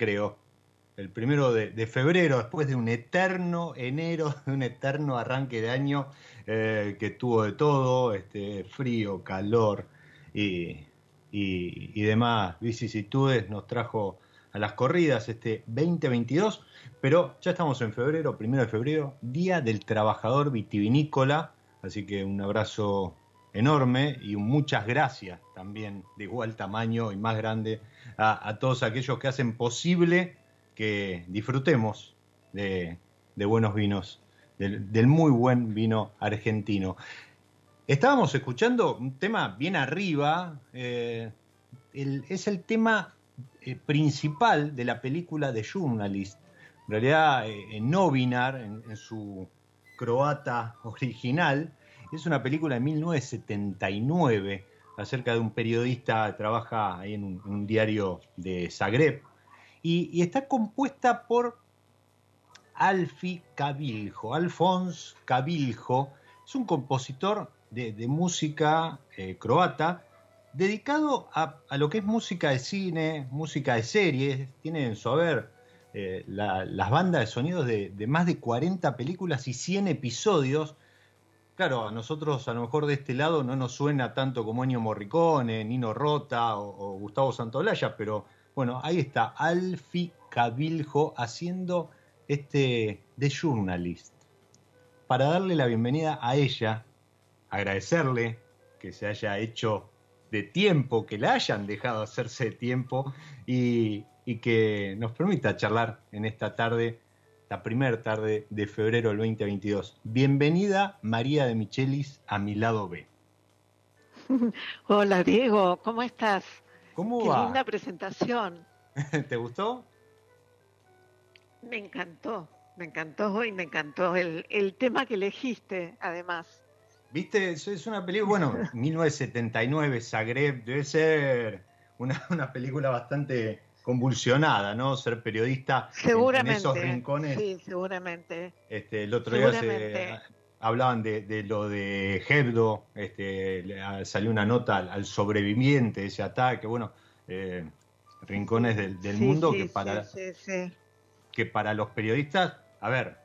Recreo, el primero de, febrero, después de un eterno enero, de un eterno arranque de año eh, que tuvo de todo, este, frío, calor y, demás vicisitudes, nos trajo a las corridas este 2022, pero ya estamos en febrero, primero de febrero, Día del Trabajador Vitivinícola, así que un abrazo enorme y muchas gracias también de igual tamaño y más grande a, todos aquellos que hacen posible que disfrutemos de, buenos vinos, del, muy buen vino argentino. Estábamos escuchando un tema bien arriba, eh, es el tema eh, principal de la película The Journalist. En realidad, eh, en Novinar, en su croata original, es una película de 1979 acerca de un periodista trabaja ahí en un, diario de Zagreb y, está compuesta por Alfi Cabiljo. Alfons Cabiljo es un compositor de, música eh, croata dedicado a, lo que es música de cine, música de series. Tiene en su haber eh, las bandas de sonidos de, de, más de 40 películas y 100 episodios claro, a nosotros a lo mejor de este lado no nos suena tanto como Ennio Morricone, Nino Rota o, Gustavo Santolaya, pero bueno, ahí está Alfi Cabiljo haciendo este The Journalist. Para darle la bienvenida a ella, agradecerle que se haya hecho de tiempo, que la hayan dejado hacerse de tiempo y que nos permita charlar en esta tarde la primera tarde de febrero del 2022. Bienvenida María de Michelis a mi lado B. Hola Diego, ¿cómo estás? ¿Cómo Qué va? linda presentación. ¿Te gustó? Me encantó, me encantó y me encantó el, el tema que elegiste, además. Viste, es es una película, bueno, 1979, Zagreb, debe ser una, una película bastante convulsionada, ¿no? Ser periodista en- Seguramente. en esos rincones. Sí, seguramente. Este, el otro día se, hablaban de, de lo de Hebdo, este, le- ah, salió una nota al, al sobreviviente de ese ataque, bueno, eh, rincones del, del Sí, mundo sí, que para, sí, sí, sí. que para los periodistas, a ver,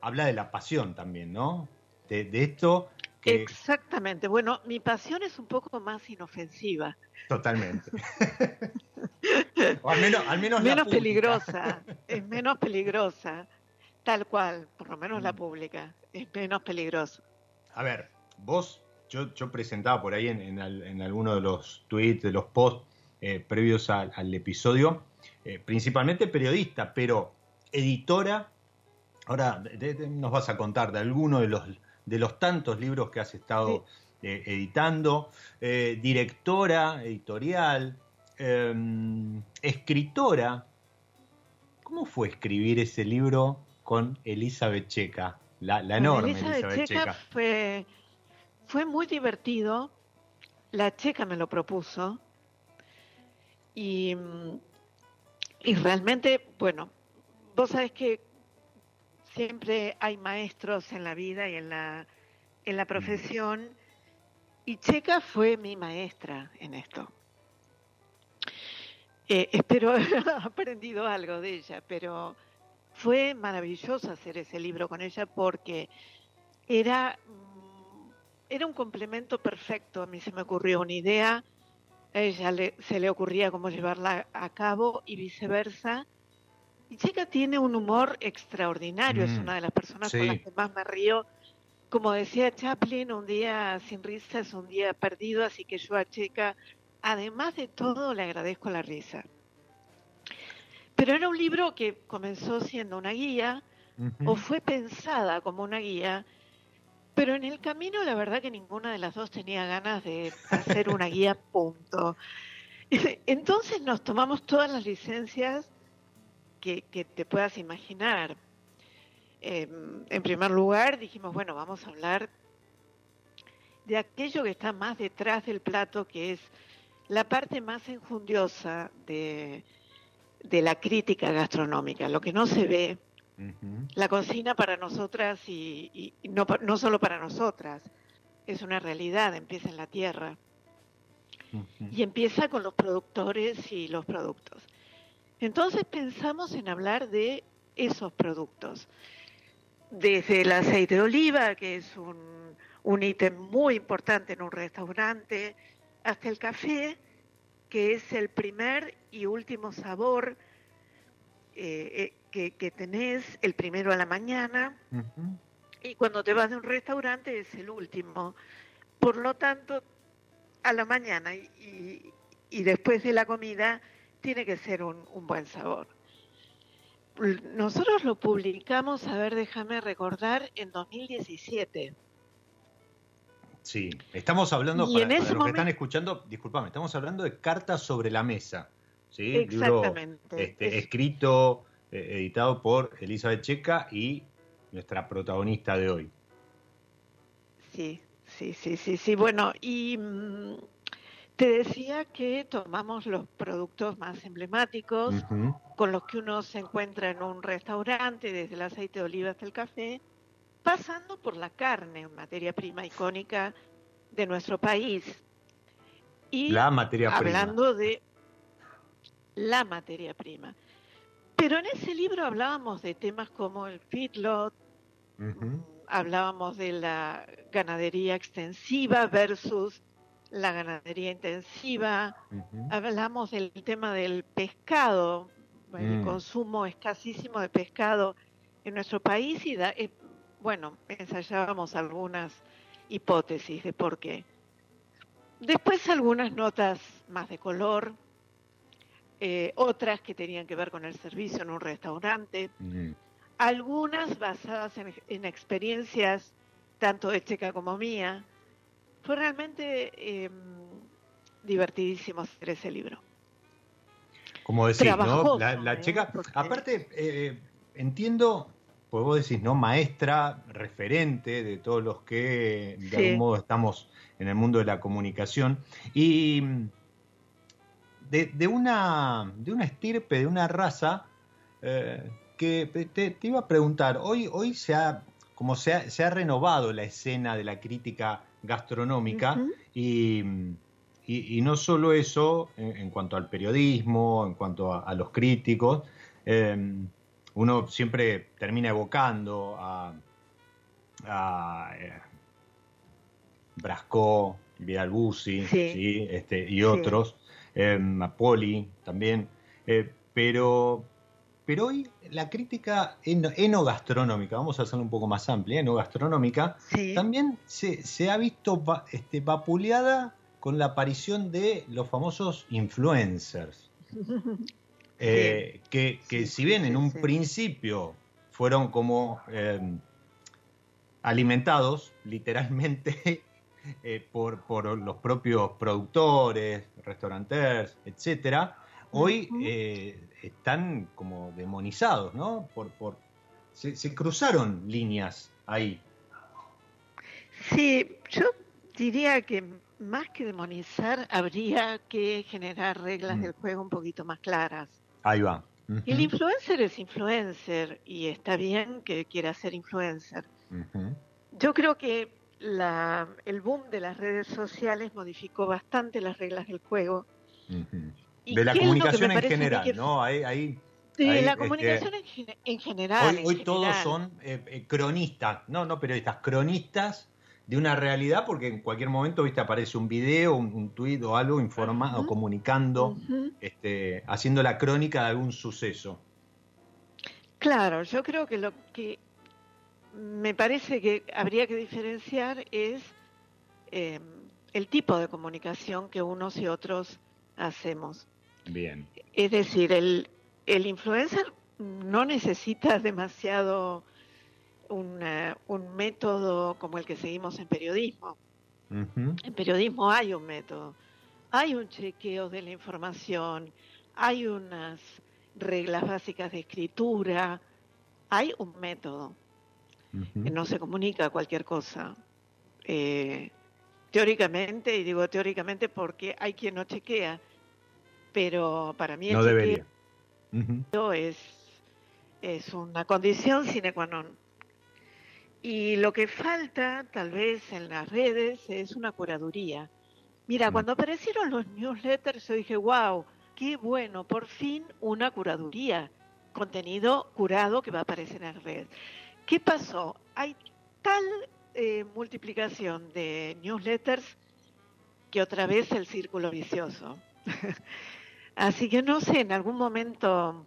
habla de la pasión también, ¿no? De, de esto que Exactamente. Bueno, mi pasión es un poco más inofensiva, totalmente. o al menos, al menos, peligrosa, es menos peligrosa, tal cual, por lo menos la Mm. pública, es menos peligrosa. A ver, vos, yo, yo presentaba por ahí en, en, al- en alguno de los tweets, de los posts eh, previos al, al episodio, eh, principalmente periodista, pero editora. Ahora de- de- nos vas a contar de alguno de los, de los tantos libros que has estado eh, editando, eh, directora editorial, eh, escritora. ¿Cómo fue escribir ese libro con Elizabeth Checa? La, la enorme Elizabeth Elizabeth Checa Checa. fue, fue muy divertido. La checa me lo propuso. Y, y realmente, bueno, vos sabés que siempre hay maestros en la vida y en la, en la profesión. Y Checa fue mi maestra en esto. Eh, espero haber aprendido algo de ella, pero fue maravilloso hacer ese libro con ella porque era, mm, era un complemento perfecto. A mí se me ocurrió una idea, a ella le- se le ocurría cómo llevarla a cabo y viceversa. Y Checa tiene un humor extraordinario, es Mm, una de las personas sí. con las que más me río. Como decía Chaplin, un día sin risa es un día perdido, así que yo a Checa, además de todo, le agradezco la risa. Pero era un libro que comenzó siendo una guía, o fue pensada como una guía, pero en el camino la verdad que ninguna de las dos tenía ganas de hacer una guía, punto. Entonces nos tomamos todas las licencias que, que te puedas imaginar. Eh, en primer lugar dijimos, bueno, vamos a hablar de aquello que está más detrás del plato, que es la parte más enjundiosa de, de la crítica gastronómica, lo que no se ve, la cocina para nosotras y, no, no solo para nosotras, es una realidad, empieza en la tierra y empieza con los productores y los productos. Entonces pensamos en hablar de esos productos, desde el aceite de oliva, que es un, un ítem muy importante en un restaurante, hasta el café, que es el primer y último sabor eh, eh, que, que tenés, el primero a la mañana, y cuando te vas de un restaurante es el último. Por lo tanto, a la mañana y después de la comida tiene que ser un, un buen sabor. Nosotros lo publicamos, a ver, déjame recordar, en 2017. Sí, estamos hablando, Y para, en para los que están escuchando, disculpame, estamos hablando de Cartas sobre la Mesa. ¿sí? Libro Exactamente. este, Es- escrito, eh, editado por Elizabeth Checa y nuestra protagonista de hoy. Sí, sí, sí, sí, sí. Bueno, y mm, te decía que tomamos los productos más emblemáticos, con los que uno se encuentra en un restaurante, desde el aceite de oliva hasta el café, pasando por la carne, materia prima icónica de nuestro país. Y La materia prima. hablando de la materia prima. Pero en ese libro hablábamos de temas como el feedlot, hablábamos de la ganadería extensiva versus la ganadería intensiva, hablamos del tema del pescado, el Mm. consumo escasísimo de pescado en nuestro país y da- eh, bueno, ensayábamos algunas hipótesis de por qué. Después algunas notas más de color, eh, otras que tenían que ver con el servicio en un restaurante, algunas basadas en, en experiencias tanto de Checa como mía. Fue realmente eh, divertidísimo hacer ese libro. Como decís, ¿no? La, la ¿eh? Porque- Aparte, eh, entiendo pues vos decís, ¿no? Maestra, referente de todos los que de algún modo estamos en el mundo de la comunicación. Y de, una, de una estirpe, de una raza, eh, que te, iba a preguntar, hoy, hoy se ha, como se ha, se ha renovado la escena de la crítica gastronómica y, y, no solo eso en, cuanto al periodismo, en cuanto a, los críticos, eh, uno siempre termina evocando a, a eh, Brasco, Vidal Bussi Este, y otros, eh, a Poli también, eh, pero, pero hoy la crítica enogastronómica, vamos a hacerlo un poco más amplia, enogastronómica, también se, se, ha visto este, vapuleada con la aparición de los famosos influencers. Eh, que, si bien en un principio fueron como em, alimentados literalmente eh, por, por, los propios productores, restaurantes, etcétera, hoy eh, están como demonizados, ¿no? Por, por, se, se cruzaron líneas ahí. Sí, yo diría que más que demonizar, habría que generar reglas mm. del juego un poquito más claras. Ahí va. El influencer es influencer y está bien que quiera ser influencer. Yo creo que la, el boom de las redes sociales modificó bastante las reglas del juego. De la comunicación en general, ¿no? Ahí, de la comunicación en, general. Hoy, todos son eh, eh, cronistas, no, no periodistas, cronistas de una realidad, porque en cualquier momento viste aparece un video, un, un tuit o algo informando, comunicando, este, haciendo la crónica de algún suceso. Claro, yo creo que lo que me parece que habría que diferenciar es em, el tipo de comunicación que unos y otros hacemos. Bien. Es decir, el, el influencer no necesita demasiado un método como el que seguimos en periodismo. En periodismo hay un método, hay un chequeo de la información, hay unas reglas básicas de escritura, hay un método. No se comunica cualquier cosa. Eh, teóricamente, y digo teóricamente porque hay quien no chequea, pero para mí el no debería. es, es una condición sine qua non. Y lo que falta, tal vez en las redes, es una curaduría. Mira, cuando aparecieron los newsletters, yo dije, wow, qué bueno, por fin una curaduría, contenido curado que va a aparecer en redes. ¿Qué pasó? Hay tal eh, multiplicación de newsletters que otra vez el círculo vicioso. Así que no sé, en algún momento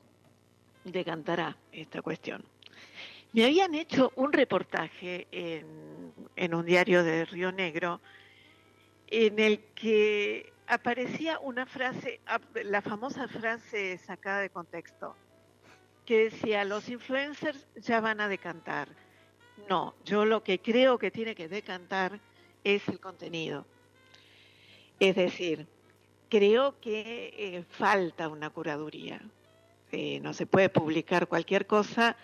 decantará esta cuestión. Me habían hecho un reportaje en, un diario de Río Negro en el que aparecía una frase, la famosa frase sacada de contexto, que decía, los influencers ya van a decantar. No, yo lo que creo que tiene que decantar es el contenido. Es decir, creo que eh, falta una curaduría. Eh, no se puede publicar cualquier cosa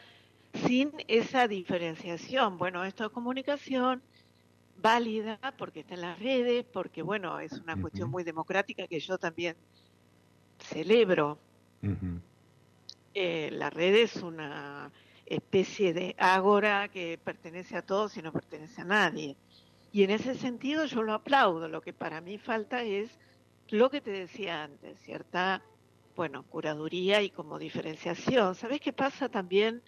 sin esa diferenciación. Bueno, esto es comunicación válida porque está en las redes, porque bueno, es una cuestión muy democrática que yo también celebro. Eh, la red es una especie de ágora que pertenece a todos y no pertenece a nadie. Y en ese sentido yo lo aplaudo. Lo que para mí falta es lo que te decía antes, cierta, bueno, curaduría y como diferenciación. ¿Sabes qué pasa también?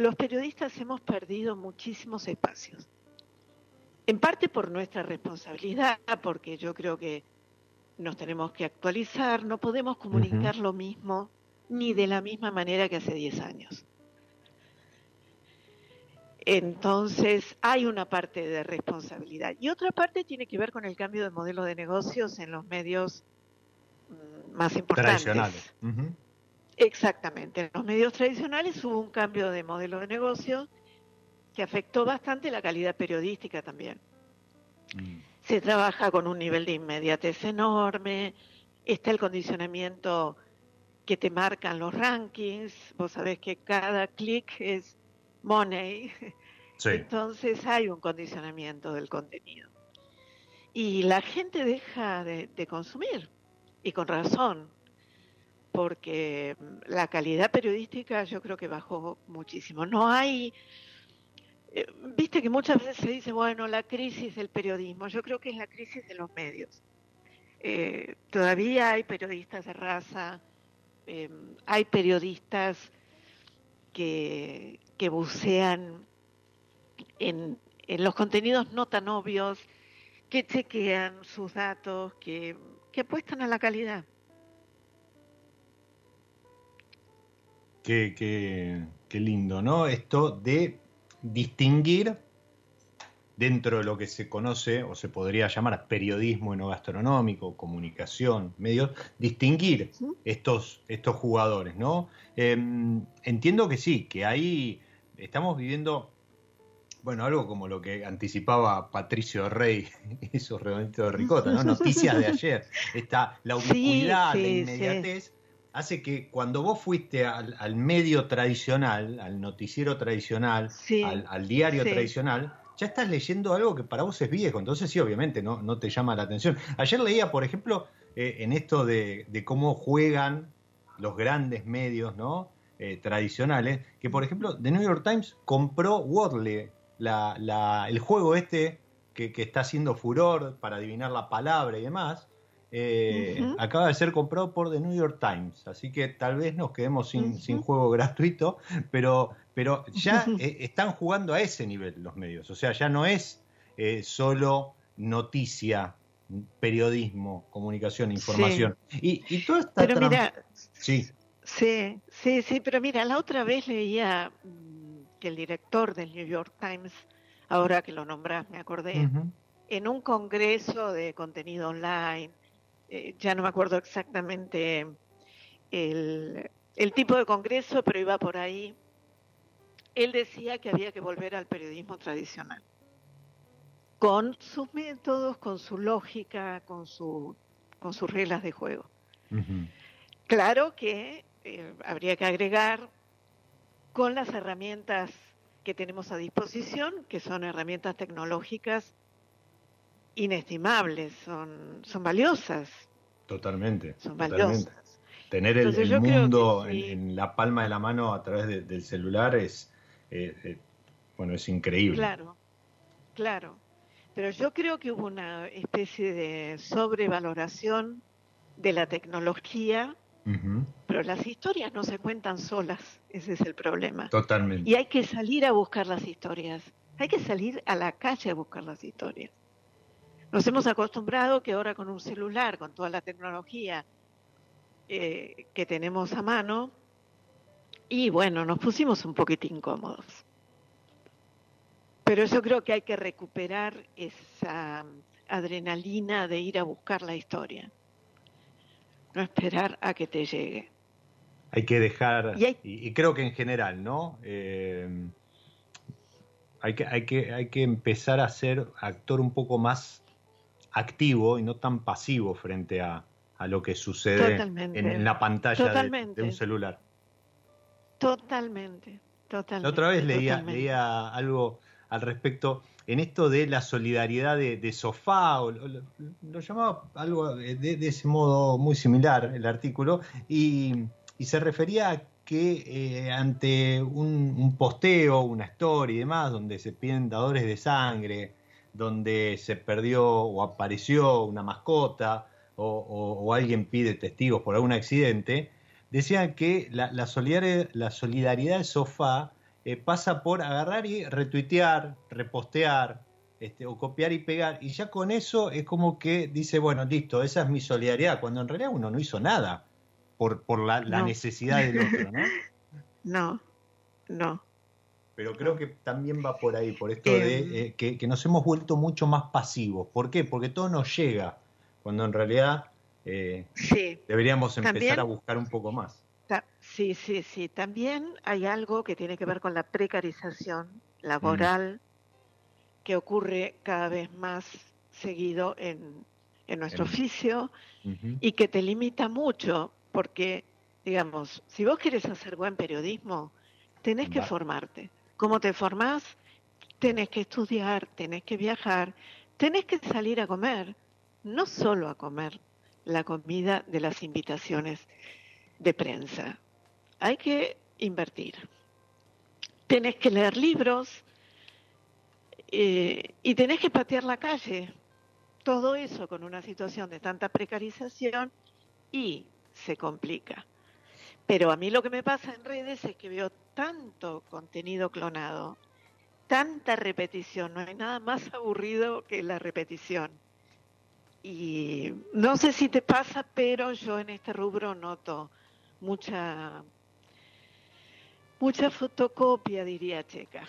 los periodistas hemos perdido muchísimos espacios. En parte por nuestra responsabilidad, porque yo creo que nos tenemos que actualizar, no podemos comunicar lo mismo ni de la misma manera que hace 10 años. Entonces, hay una parte de responsabilidad. Y otra parte tiene que ver con el cambio de modelo de negocios en los medios mm, más importantes. Tradicionales. Exactamente. En los medios tradicionales hubo un cambio de modelo de negocio que afectó bastante la calidad periodística también. Mm. Se trabaja con un nivel de inmediatez enorme, está el condicionamiento que te marcan los rankings, vos sabés que cada clic es money, entonces hay un condicionamiento del contenido. Y la gente deja de, consumir, y con razón, porque la calidad periodística yo creo que bajó muchísimo. No hay, eh, viste que muchas veces se dice, bueno, la crisis del periodismo, yo creo que es la crisis de los medios. Eh, todavía hay periodistas de raza, em, hay periodistas que, que bucean en, los contenidos no tan obvios, que chequean sus datos, que, apuestan a la calidad. Qué, qué, lindo, ¿no? Esto de distinguir dentro de lo que se conoce o se podría llamar periodismo gastronómico, comunicación, medios, distinguir estos, estos jugadores, ¿no? Em, entiendo que sí, que ahí estamos viviendo bueno, algo como lo que anticipaba Patricio Rey, esos redonditos de ricota, ¿no? Noticias de ayer. Está la ubicuidad, la inmediatez, hace que cuando vos fuiste al, medio tradicional, al noticiero tradicional, al, diario tradicional, ya estás leyendo algo que para vos es viejo, entonces sí, obviamente no, no te llama la atención. Ayer leía, por ejemplo, eh, en esto de, cómo juegan los grandes medios, ¿no? Eh, tradicionales, que por ejemplo The New York Times compró Wordle, la, el juego este que, está haciendo furor para adivinar la palabra y demás, eh, acaba de ser comprado por The New York Times, así que tal vez nos quedemos sin, juego gratuito, pero, pero ya eh, están jugando a ese nivel los medios, o sea, ya no es solo noticia, periodismo, comunicación, información. Y, y toda esta... Pero mira, sí. Sí, sí, sí, pero mira, la otra vez leía que el director del New York Times, ahora que lo nombras, me acordé, en un congreso de contenido online, eh, ya no me acuerdo exactamente el, el tipo de congreso, pero iba por ahí, él decía que había que volver al periodismo tradicional, con sus métodos, con su lógica, con, su, con sus reglas de juego. Claro que eh, habría que agregar con las herramientas que tenemos a disposición, que son herramientas tecnológicas inestimables, son, son valiosas. Totalmente. Son valiosas. Tener el, mundo en, la palma de la mano a través del celular es, eh, eh, bueno, es increíble. Claro, claro. Pero yo creo que hubo una especie de sobrevaloración de la tecnología pero las historias no se cuentan solas, ese es el problema. Totalmente. Y hay que salir a buscar las historias, hay que salir a la calle a buscar las historias. Nos hemos acostumbrado que ahora con un celular, con toda la tecnología eh, que tenemos a mano, y bueno, nos pusimos un poquito incómodos. Pero yo creo que hay que recuperar esa adrenalina de ir a buscar la historia no esperar a que te llegue. Hay que dejar, y, creo que en general, ¿no? Eh, hay, que, hay, que, hay que empezar a ser actor un poco más activo y no tan pasivo frente a, lo que sucede en, la pantalla de, un celular. Totalmente, totalmente. La otra vez leía, leía algo al respecto en esto de la solidaridad de, sofá, o, lo, llamaba algo de, ese modo muy similar el artículo, y, se refería a que eh, ante un, posteo, una story y demás, donde se piden dadores de sangre, donde se perdió o apareció una mascota, o, alguien pide testigos por algún accidente, decían que la, solidaridad, la solidaridad de sofá eh, pasa por agarrar y retuitear, repostear, este, o copiar y pegar, y ya con eso es como que dice, bueno, listo, esa es mi solidaridad, cuando en realidad uno no hizo nada por, por la, necesidad del otro, ¿no? No, no. Pero creo que también va por ahí, por esto de eh, que, nos hemos vuelto mucho más pasivos. ¿Por qué? Porque todo nos llega, cuando en realidad eh, deberíamos empezar a buscar un poco más. Sí, sí, sí. También hay algo que tiene que ver con la precarización laboral mm. que ocurre cada vez más seguido en, nuestro oficio y que te limita mucho porque, digamos, si vos quieres hacer buen periodismo, tenés que formarte. ¿Cómo te formás? Tenés que estudiar, tenés que viajar, tenés que salir a comer, no solo a comer la comida de las invitaciones de prensa. Hay que invertir. Tenés que leer libros eh, y tenés que patear la calle. Todo eso con una situación de tanta precarización y se complica. Pero a mí lo que me pasa en redes es que veo tanto contenido clonado, tanta repetición, no hay nada más aburrido que la repetición. Y no sé si te pasa, pero yo en este rubro noto mucha mucha fotocopia, diría Checa.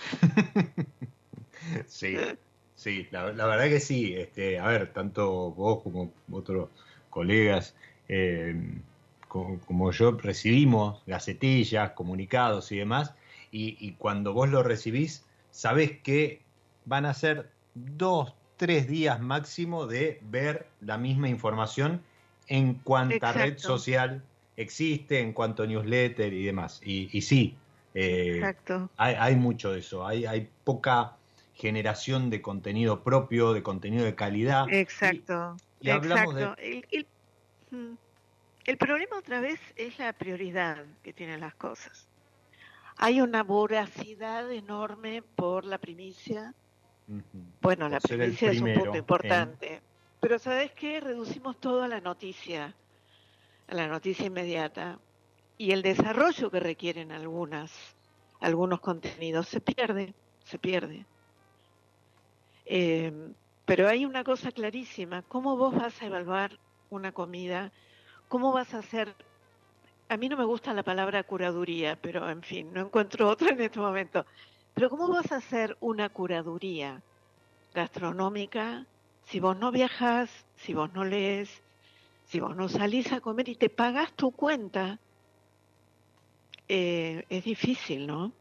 sí, sí, la, verdad que sí. Este, a ver, tanto vos como otros colegas eh, como, yo recibimos gacetillas, comunicados y demás, y, cuando vos lo recibís, sabés que van a ser dos, tres días máximo de ver la misma información en cuanta red social existe, en cuanto newsletter y demás. Y, y sí, eh, hay, hay, mucho de eso, hay, hay poca generación de contenido propio, de contenido de calidad. Exacto. Y, hablamos De... El, mm, el, problema otra vez es la prioridad que tienen las cosas. Hay una voracidad enorme por la primicia. Bueno, la primicia es un punto importante. Pero ¿sabes qué? Reducimos todo a la noticia, a la noticia inmediata y el desarrollo que requieren algunas, algunos contenidos se pierde, se pierde. Eh, pero hay una cosa clarísima, ¿cómo vos vas a evaluar una comida? ¿Cómo vas a hacer? A mí no me gusta la palabra curaduría, pero en fin, no encuentro otra en este momento. Pero ¿cómo vas a hacer una curaduría gastronómica si vos no viajas, si vos no lees, si vos no salís a comer y te pagas tu cuenta? Eh, es difícil, ¿no?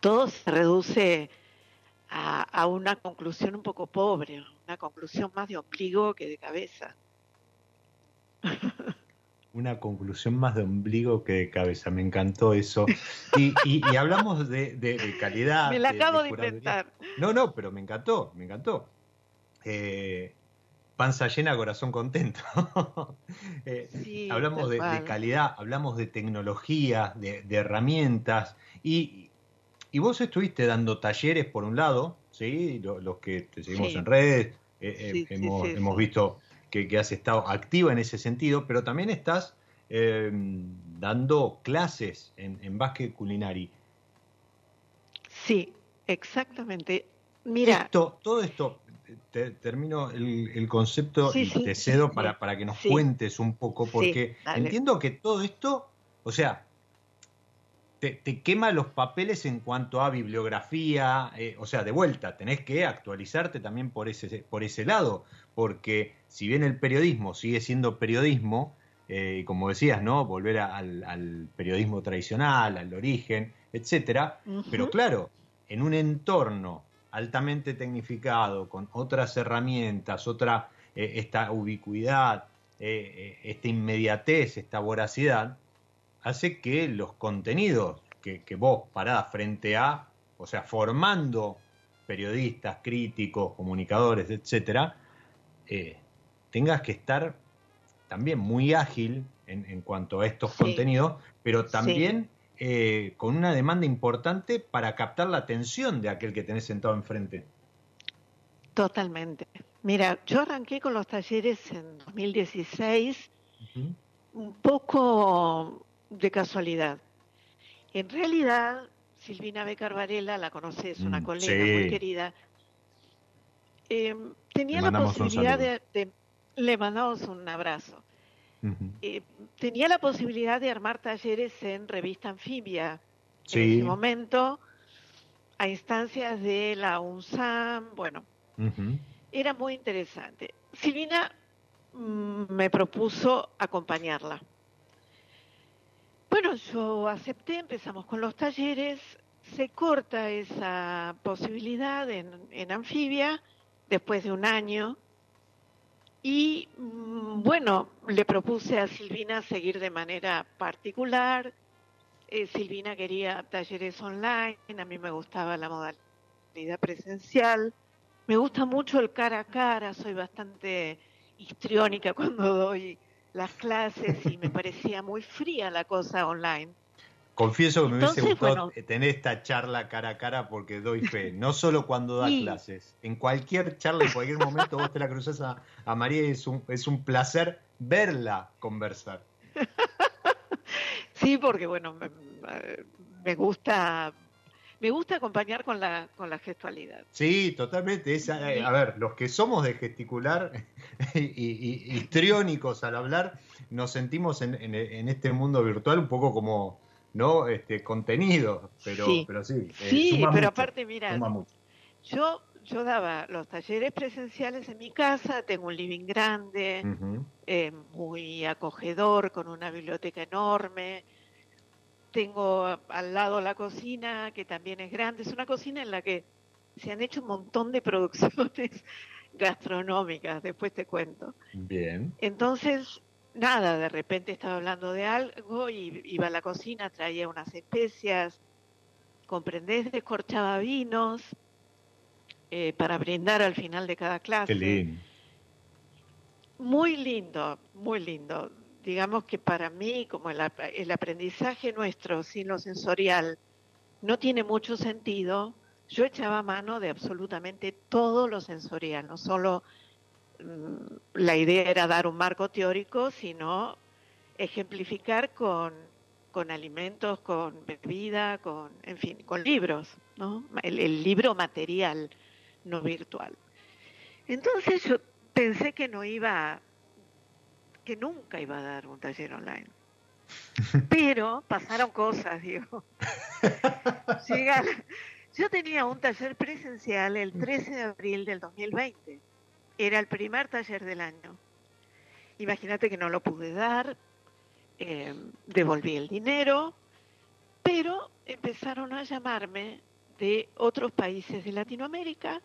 Todo se reduce a, una conclusión un poco pobre, una conclusión más de ombligo que de cabeza. Una conclusión más de ombligo que de cabeza, me encantó eso. Y, hablamos de, calidad. Me la acabo de, inventar. No, no, pero me encantó, me encantó. Eh, panza llena, corazón contento. Eh, hablamos de, calidad, hablamos de tecnología, de, herramientas, y, vos estuviste dando talleres por un lado, ¿sí? los, que te seguimos en redes, eh, eh, hemos, visto que, has estado activa en ese sentido, pero también estás dando clases en, en básquet culinario. Sí, exactamente. Mira, todo esto, termino el, concepto y te cedo para, para que nos cuentes un poco, porque entiendo que todo esto, o sea, te, quema los papeles en cuanto a bibliografía, eh, o sea, de vuelta, tenés que actualizarte también por ese, por ese lado, porque si bien el periodismo sigue siendo periodismo, eh, como decías, ¿no? Volver al, periodismo tradicional, al origen, etcétera, pero claro, en un entorno altamente tecnificado, con otras herramientas, otra, eh, esta ubicuidad, eh, eh, esta inmediatez, esta voracidad, hace que los contenidos que, vos parás frente a, o sea, formando periodistas, críticos, comunicadores, etcétera, tengas que estar también muy ágil en, cuanto a estos contenidos, pero también eh, con una demanda importante para captar la atención de aquel que tenés sentado enfrente. Totalmente. Mira, yo arranqué con los talleres en 2016, un poco de casualidad. En realidad, Silvina Becar Varela, la conoces, una mm, colega muy querida, eh, tenía la posibilidad de, Le mandamos un abrazo. Eh, tenía la posibilidad de armar talleres en revista anfibia en ese momento, a instancias de la UNSAM, bueno, era muy interesante. Silvina mm, me propuso acompañarla. Bueno, yo acepté, empezamos con los talleres, se corta esa posibilidad en anfibia después de un año. Y mm, bueno, le propuse a Silvina seguir de manera particular, eh, Silvina quería talleres online, a mí me gustaba la modalidad presencial, me gusta mucho el cara a cara, soy bastante histriónica cuando doy las clases y me parecía muy fría la cosa online. Confieso que me hubiese gustado tener esta charla cara a cara porque doy fe, no solo cuando da clases, en cualquier charla, en cualquier momento vos te la cruzas a, a María y es un, es un placer verla conversar. sí, porque bueno, me, gusta me gusta acompañar con la, con la gestualidad. Sí, totalmente. Eh, a ver, los que somos de gesticular y, histriónicos al hablar, nos sentimos en, en, este mundo virtual un poco como no este contenido, pero sí, pero sí. Eh, sí, pero aparte, mira, yo yo daba los talleres presenciales en mi casa, tengo un living grande, eh, muy acogedor, con una biblioteca enorme. Tengo al lado la cocina, que también es grande. Es una cocina en la que se han hecho un montón de producciones gastronómicas, después te cuento. Bien. Entonces, nada, de repente estaba hablando de algo y iba a la cocina, traía unas especias, comprendés, descorchaba vinos eh, para brindar al final de cada clase. Qué lindo. Muy lindo, muy lindo. Digamos que para mí, como el, el aprendizaje nuestro sin lo sensorial no tiene mucho sentido, yo echaba mano de absolutamente todo lo sensorial, no solo la idea era dar un marco teórico, sino ejemplificar con, con alimentos, con bebida, con, en fin, con libros, ¿no? El, libro material, no virtual. Entonces yo pensé que no iba, que nunca iba a dar un taller online. Pero pasaron cosas, digo. yo tenía un taller presencial el 13 de abril del 2020 era el primer taller del año. Imagínate que no lo pude dar, eh, devolví el dinero, pero empezaron a llamarme de otros países de Latinoamérica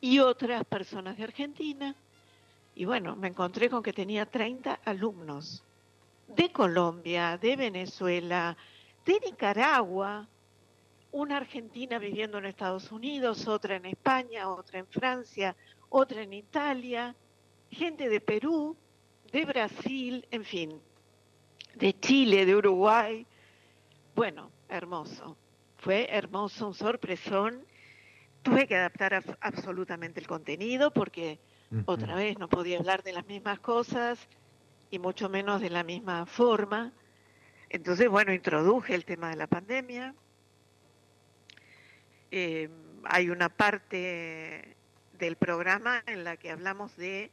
y otras personas de Argentina. Y bueno, me encontré con que tenía 30 alumnos de Colombia, de Venezuela, de Nicaragua, una argentina viviendo en Estados Unidos, otra en España, otra en Francia, otra en Italia, gente de Perú, de Brasil, en fin, de Chile, de Uruguay. Bueno, hermoso. Fue hermoso, un sorpresón. Tuve que adaptar absolutamente el contenido porque otra vez no podía hablar de las mismas cosas y mucho menos de la misma forma. Entonces, bueno, introduje el tema de la pandemia. Eh, hay una parte del programa en la que hablamos de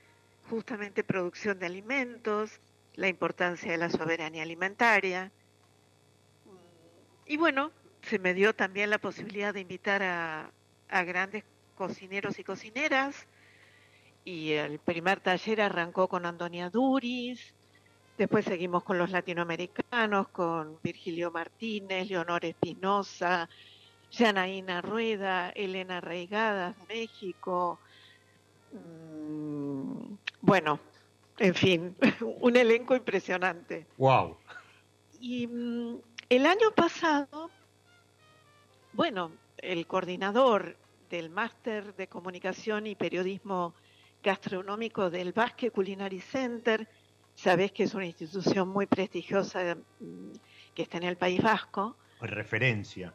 justamente producción de alimentos, la importancia de la soberanía alimentaria. Y bueno, se me dio también la posibilidad de invitar a, grandes cocineros y cocineras. Y el primer taller arrancó con Antonia Duris, después seguimos con los latinoamericanos, con Virgilio Martínez, Leonor Espinosa, Janaína Rueda, Elena Reigadas, México. Mm, bueno, en fin, un elenco impresionante. Wow. Y mm, el año pasado, bueno, el coordinador del máster de comunicación y periodismo gastronómico del Basque Culinary Center, sabes que es una institución muy prestigiosa mm, que está en el País Vasco. Referencia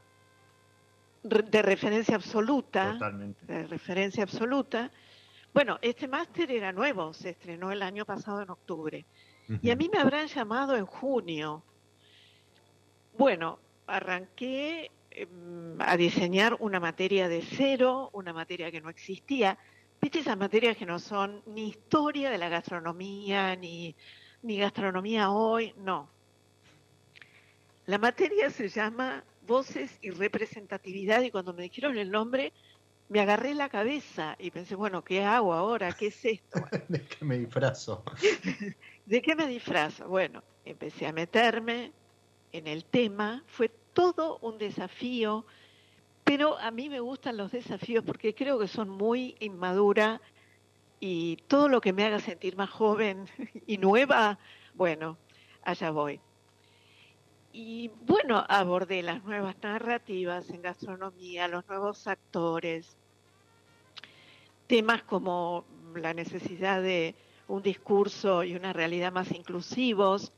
de referencia absoluta, de referencia absoluta. Bueno, este máster era nuevo, se estrenó el año pasado en octubre. Y a mí me habrán llamado en junio. Bueno, arranqué em, a diseñar una materia de cero, una materia que no existía. ¿Viste esas materias que no son ni historia de la gastronomía, ni, ni gastronomía hoy? No. La materia se llama voces y representatividad y cuando me dijeron el nombre me agarré la cabeza y pensé, bueno, ¿qué hago ahora? ¿Qué es esto? ¿De qué me disfrazo? ¿De qué me disfrazo? Bueno, empecé a meterme en el tema, fue todo un desafío, pero a mí me gustan los desafíos porque creo que son muy inmadura y todo lo que me haga sentir más joven y nueva, bueno, allá voy. Y bueno, abordé las nuevas narrativas en gastronomía, los nuevos actores, temas como la necesidad de un discurso y una realidad más inclusivos,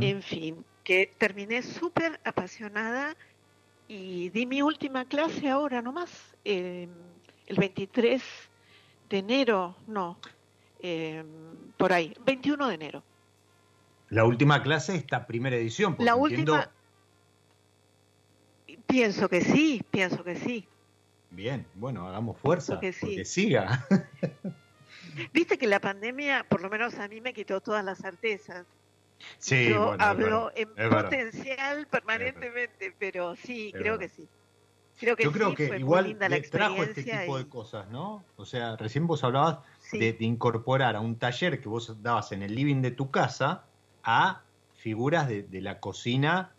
en fin, que terminé súper apasionada y di mi última clase ahora nomás, eh, el 23 de enero, no, eh, por ahí, 21 de enero. La última clase, esta primera edición. La última. Pienso que sí, pienso que sí. Bien, bueno, hagamos fuerza, que siga. Viste que la pandemia, por lo menos a mí, me quitó todas las certezas. Sí, Yo hablo en potencial permanentemente, pero sí, creo que sí. Creo que Yo creo que igual le trajo este tipo de cosas, ¿no? O sea, recién vos hablabas de, incorporar a un taller que vos dabas en el living de tu casa a figuras de, la cocina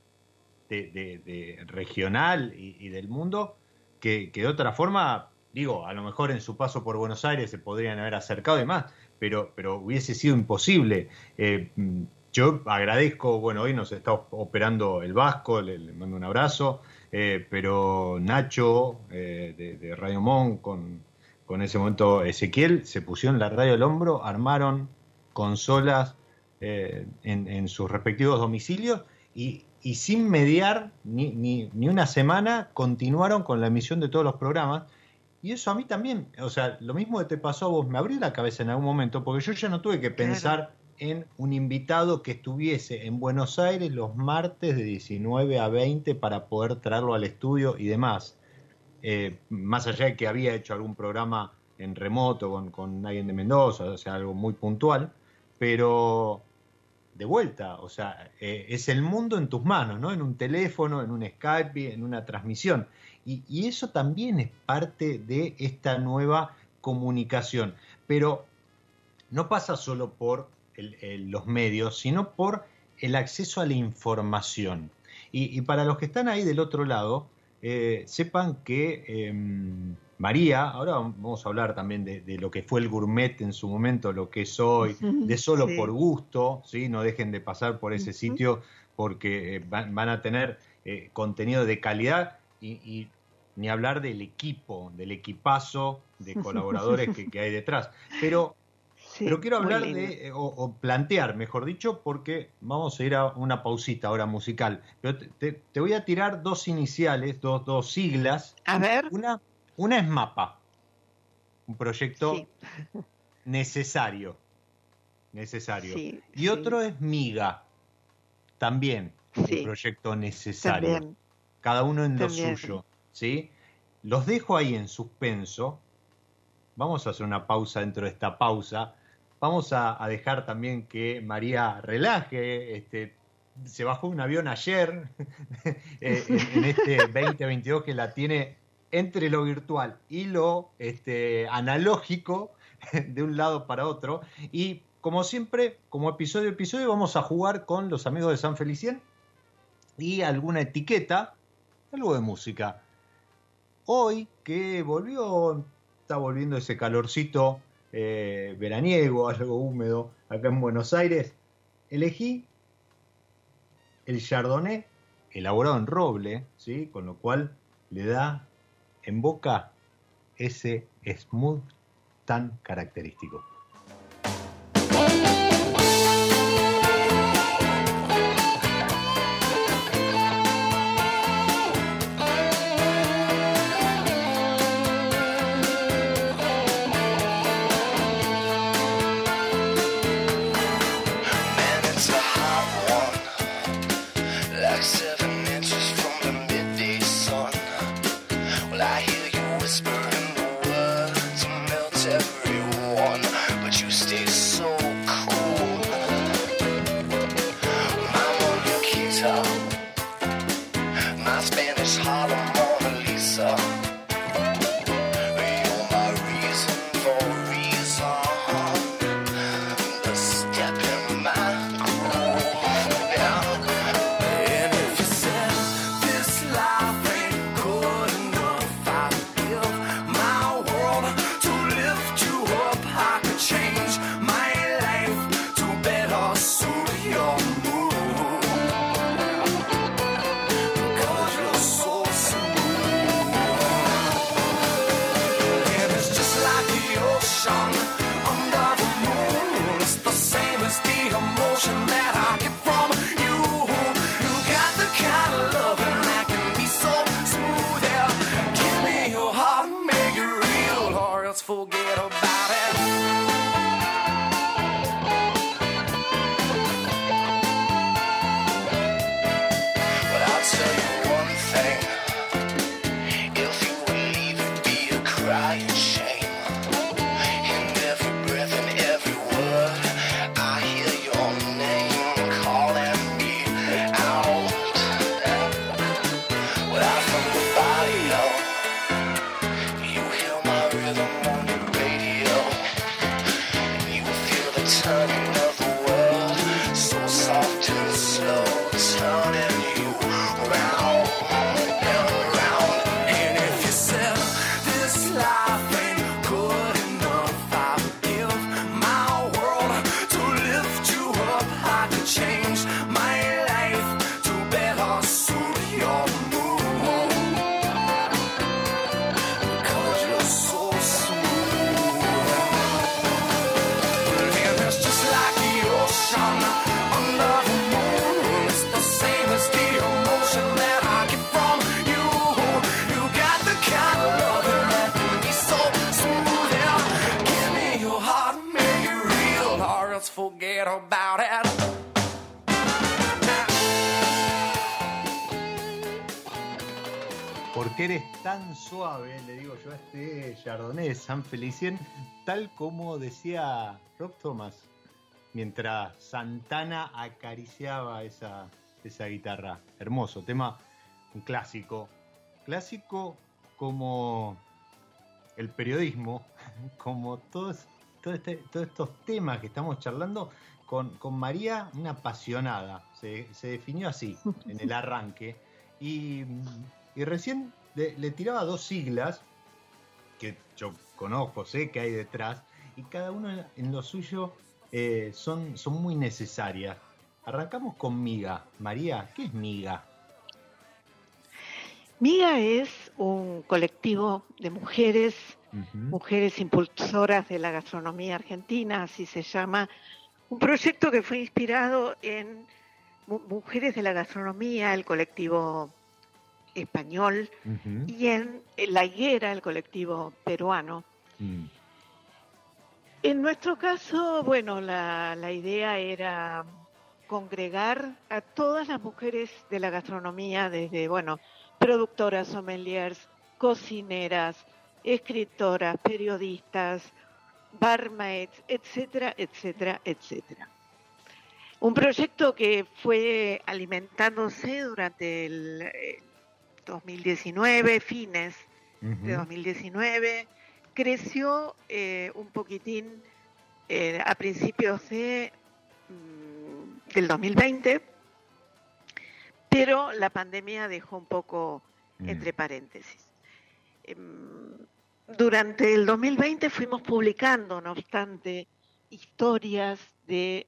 de, regional y, del mundo que, de otra forma, digo, a lo mejor en su paso por Buenos Aires se podrían haber acercado y más, pero, pero hubiese sido imposible. Eh, yo agradezco, bueno, hoy nos está operando el Vasco, le, mando un abrazo, eh, pero Nacho eh, de, Radio Mon con, con ese momento Ezequiel se pusieron la radio al hombro, armaron consolas eh, en, sus respectivos domicilios y, sin mediar ni, ni, una semana continuaron con la emisión de todos los programas. Y eso a mí también, o sea, lo mismo que te pasó a vos, me abrió la cabeza en algún momento, porque yo ya no tuve que pensar en un invitado que estuviese en Buenos Aires los martes de 19 a 20 para poder traerlo al estudio y demás. Eh, más allá de que había hecho algún programa en remoto con, con alguien de Mendoza, o sea, algo muy puntual, pero de vuelta, o sea, eh, es el mundo en tus manos, ¿no? En un teléfono, en un Skype, en una transmisión. Y, eso también es parte de esta nueva comunicación. Pero no pasa solo por los medios, sino por el acceso a la información. Y, para los que están ahí del otro lado, eh, sepan que em, María, ahora vamos a hablar también de, lo que fue el gourmet en su momento, lo que es hoy, de solo por gusto, ¿sí? no dejen de pasar por ese sitio porque eh, van, a tener eh, contenido de calidad y, ni hablar del equipo, del equipazo de colaboradores que, hay detrás. Pero, pero quiero hablar de, eh, o, plantear, mejor dicho, porque vamos a ir a una pausita ahora musical. Pero te, te voy a tirar dos iniciales, dos, dos siglas. A ver. Una una es Mapa, un proyecto necesario, necesario. y otro es Miga, también un proyecto necesario. Cada uno en lo suyo, ¿sí? Los dejo ahí en suspenso. Vamos a hacer una pausa dentro de esta pausa. Vamos a, dejar también que María relaje. Este, se bajó un avión ayer eh, en, en este 2022 que la tiene entre lo virtual y lo este, analógico de un lado para otro. Y como siempre, como episodio a episodio, vamos a jugar con los amigos de San Felicien y alguna etiqueta, algo de música. Hoy que volvió, está volviendo ese calorcito eh, veraniego, algo húmedo acá en Buenos Aires, elegí el Chardonnay elaborado en roble, ¿sí? con lo cual le da en boca ese smooth tan característico. Suave, le digo yo a este Chardonnay San Felicien, tal como decía Rob Thomas, mientras Santana acariciaba esa, esa guitarra. Hermoso, tema, un clásico. Clásico como el periodismo, como todos, este, todos estos temas que estamos charlando, con, con María, una apasionada. Se, se, definió así en el arranque. Y, y recién le, tiraba dos siglas que yo conozco, sé que hay detrás, y cada uno en lo suyo eh, son, son muy necesarias. Arrancamos con Miga. María, ¿qué es Miga? Miga es un colectivo de mujeres, mujeres impulsoras de la gastronomía argentina, así se llama, un proyecto que fue inspirado en Mujeres de la Gastronomía, el colectivo español y en, La Higuera, el colectivo peruano. Mm. En nuestro caso, bueno, la, la, idea era congregar a todas las mujeres de la gastronomía, desde, bueno, productoras, sommeliers, cocineras, escritoras, periodistas, barmaids, etcétera, etcétera, etcétera. Un proyecto que fue alimentándose durante el, 2019, fines de 2019, creció eh, un poquitín eh, a principios de, mm, del 2020, pero la pandemia dejó un poco mm. entre paréntesis. Em, durante el 2020 fuimos publicando, no obstante, historias de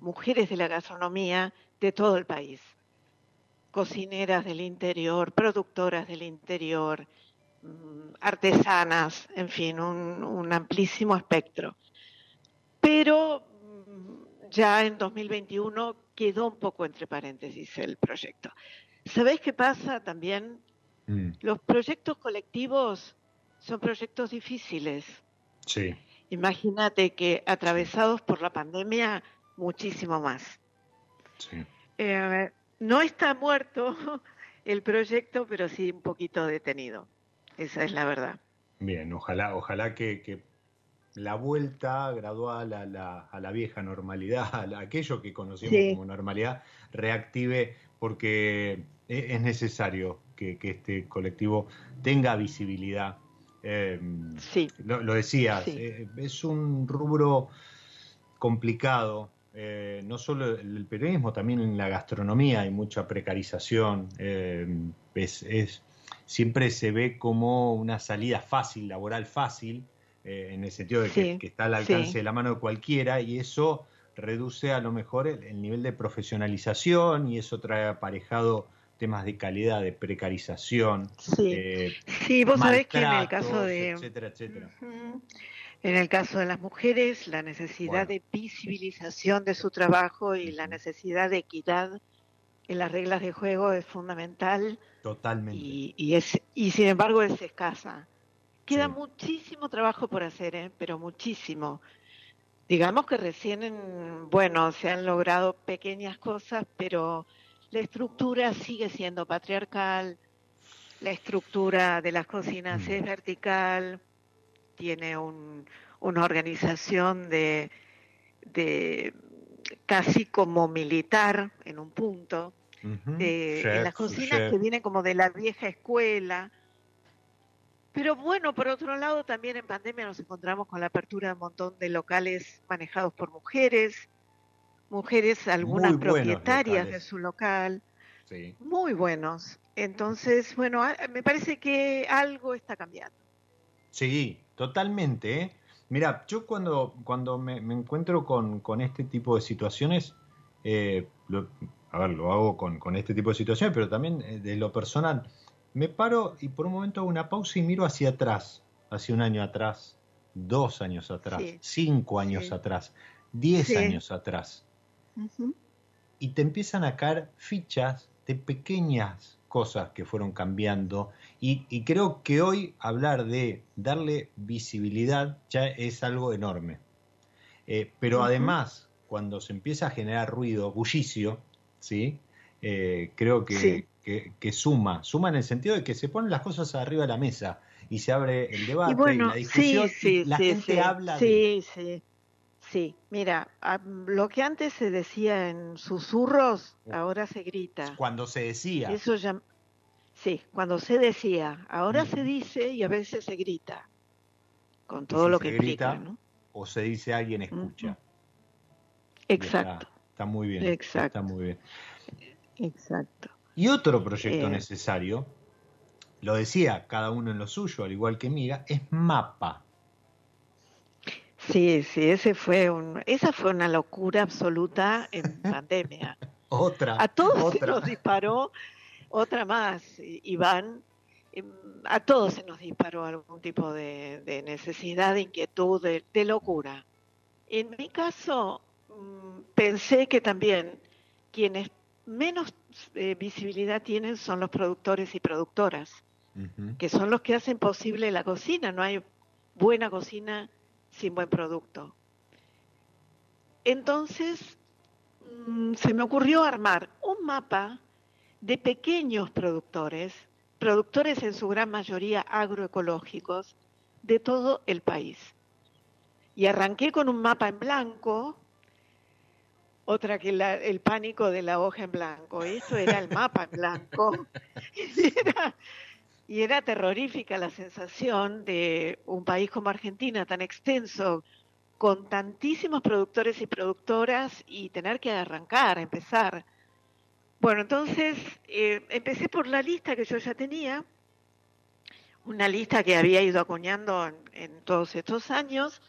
mujeres de la gastronomía de todo el país cocineras del interior, productoras del interior, mm, artesanas, en fin, un, amplísimo espectro. Pero mm, ya en 2021 quedó un poco entre paréntesis el proyecto. ¿Sabéis qué pasa también? Mm. Los proyectos colectivos son proyectos difíciles. Sí. Imagínate que atravesados por la pandemia, muchísimo más. Sí. Eh, no está muerto el proyecto, pero sí un poquito detenido. Esa es la verdad. Bien, ojalá, ojalá que, la vuelta gradual a la, vieja normalidad, a aquello que conocemos como normalidad, reactive, porque e, es necesario que, este colectivo tenga visibilidad. Em, sí. Lo, decías, eh, es un rubro complicado, eh, no solo el periodismo, también en la gastronomía hay mucha precarización. Eh, es, siempre se ve como una salida fácil, laboral fácil, eh, en el sentido de que, está al alcance de la mano de cualquiera y eso reduce a lo mejor el, nivel de profesionalización y eso trae aparejado temas de calidad, de precarización. Sí, vos sabés que en el caso de... Etcétera, etcétera. En el caso de las mujeres, la necesidad de visibilización de su trabajo y la necesidad de equidad en las reglas de juego es fundamental. Totalmente. Y, es, y sin embargo es escasa. Queda muchísimo trabajo por hacer, ¿eh? pero muchísimo. Digamos que recién, bueno, se han logrado pequeñas cosas, pero la estructura sigue siendo patriarcal, la estructura de las cocinas mm. es vertical, tiene una organización de, casi como militar en un punto, en las cocinas que vienen como de la vieja escuela, Pero bueno, por otro lado, también en pandemia nos encontramos con la apertura de un montón de locales manejados por mujeres, mujeres algunas propietarias de su local, sí. muy buenos. Entonces, bueno, me parece que algo está cambiando. Sí, totalmente. ¿eh? Mira, yo cuando, cuando me, encuentro con, con, este tipo de situaciones, eh, lo, a ver, lo hago con, con, este tipo de situaciones, pero también eh, de lo personal, me paro y por un momento hago una pausa y miro hacia atrás, hacia un año atrás, dos años atrás, cinco años atrás, diez años atrás. Y te empiezan a caer fichas de pequeñas cosas que fueron cambiando. Y, creo que hoy hablar de darle visibilidad ya es algo enorme. Eh, pero además, cuando se empieza a generar ruido, bullicio, ¿sí? Eh, creo que, que, suma, suma en el sentido de que se ponen las cosas arriba de la mesa y se abre el debate y, la discusión y la gente habla sí, Sí. Mira, lo que antes se decía en susurros, ahora se grita. Cuando se decía. Eso ya, sí, cuando se decía, ahora se dice y a veces se grita, con todo lo que grita, ¿no? O se dice alguien escucha. Exacto. Está, muy bien. Exacto. Está muy bien. Exacto. Y otro proyecto eh. necesario, lo decía cada uno en lo suyo, al igual que Miga, es MAPA. Sí, sí, ese fue un, esa fue una locura absoluta en pandemia. otra. A todos se nos disparó, otra más, Iván. Em, a todos se nos disparó algún tipo de, necesidad, de inquietud, de, locura. En mi caso, mm, pensé que también quienes menos eh, visibilidad tienen son los productores y productoras, que son los que hacen posible la cocina. No hay buena cocina sin buen producto. Entonces, mm, se me ocurrió armar un mapa de pequeños productores, productores en su gran mayoría agroecológicos, de todo el país. Y arranqué con un mapa en blanco, otra que el pánico de la hoja en blanco. Eso era el mapa en blanco. y era terrorífica la sensación de un país como Argentina tan extenso, con tantísimos productores y productoras y tener que arrancar, empezar. Bueno, entonces eh, empecé por la lista que yo ya tenía, una lista que había ido acuñando en, todos estos años.